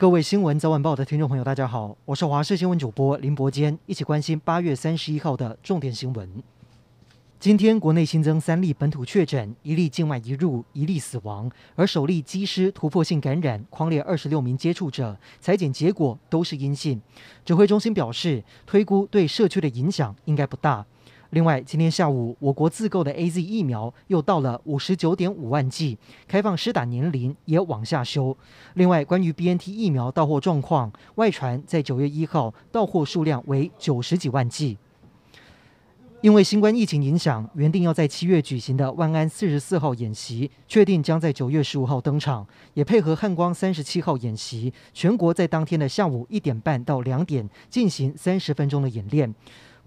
各位新闻早晚报的听众朋友，大家好，我是华视新闻主播林伯坚，一起关心八月三十一号的重点新闻。今天国内新增三例本土确诊，一例境外移入，一例死亡，而首例机师突破性感染框列二十六名接触者，采检结果都是阴性。指挥中心表示，推估对社区的影响应该不大。另外，今天下午，我国自购的 AZ 疫苗又到了五十九点五万剂，开放施打年龄也往下修。另外，关于 BNT 疫苗到货状况，外传在九月一号到货数量为九十几万剂。因为新冠疫情影响，原定要在七月举行的万安四十四号演习，确定将在九月十五号登场，也配合汉光三十七号演习，全国在当天的下午一点半到两点进行三十分钟的演练。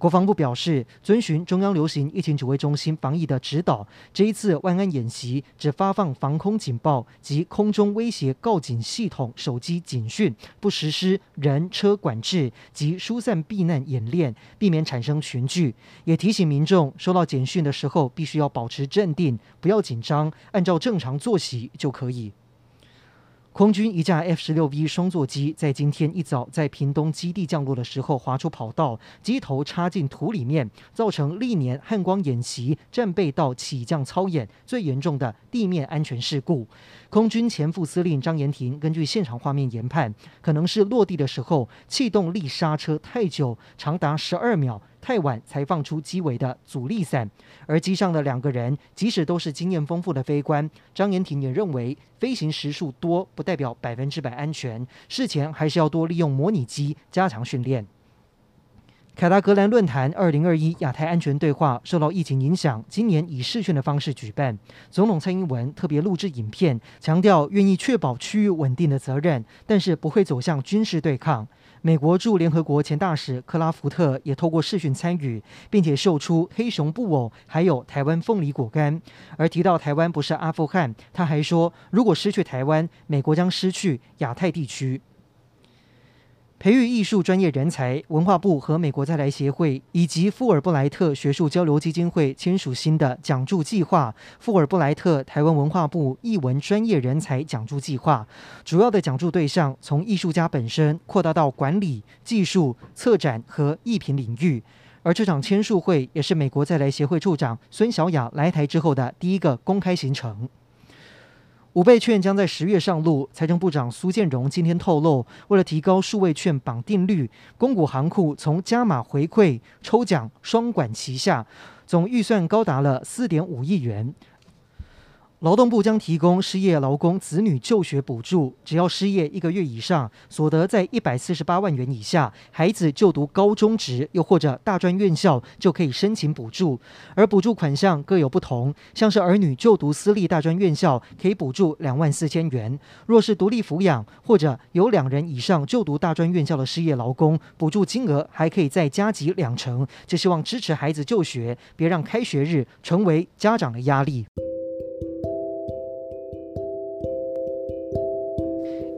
国防部表示，遵循中央流行疫情指挥中心防疫的指导，这一次万安演习只发放防空警报及空中威胁告警系统手机警讯，不实施人车管制及疏散避难演练，避免产生群聚。也提醒民众，收到简讯的时候，必须要保持镇定，不要紧张，按照正常作息就可以。空军一架 F 十六 V 双座机在今天一早在屏东基地降落的时候滑出跑道，机头插进土里面，造成历年汉光演习战备道起降操演最严重的地面安全事故。空军前副司令张延廷根据现场画面研判，可能是落地的时候气动力刹车太久，长达十二秒。太晚才放出机尾的阻力伞，而机上的两个人即使都是经验丰富的飞官，张延廷也认为飞行时数多不代表百分之百安全，事前还是要多利用模拟机加强训练。凯达格兰论坛二零二一亚太安全对话受到疫情影响，今年以视讯的方式举办。总统蔡英文特别录制影片，强调愿意确保区域稳定的责任，但是不会走向军事对抗。美国驻联合国前大使克拉福特也透过视讯参与，并且秀出黑熊布偶，还有台湾凤梨果干。而提到台湾不是阿富汗，他还说，如果失去台湾，美国将失去亚太地区。培育艺术专业人才，文化部和美国再来协会以及富尔布莱特学术交流基金会签署新的奖助计划——富尔布莱特台湾文化部艺文专业人才奖助计划。主要的奖助对象从艺术家本身扩大到管理、技术、策展和艺评领域。而这场签书会也是美国再来协会处长孙小雅来台之后的第一个公开行程。五倍券将在十月上路。财政部长苏建荣今天透露，为了提高数位券绑定率，公股行库从加码回馈、抽奖双管齐下，总预算高达了四点五亿元。劳动部将提供失业劳工子女就学补助，只要失业一个月以上，所得在一百四十八万元以下，孩子就读高中职又或者大专院校就可以申请补助。而补助款项各有不同，像是儿女就读私立大专院校可以补助两万四千元，若是独立抚养或者有两人以上就读大专院校的失业劳工，补助金额还可以再加急两成。就希望支持孩子就学，别让开学日成为家长的压力。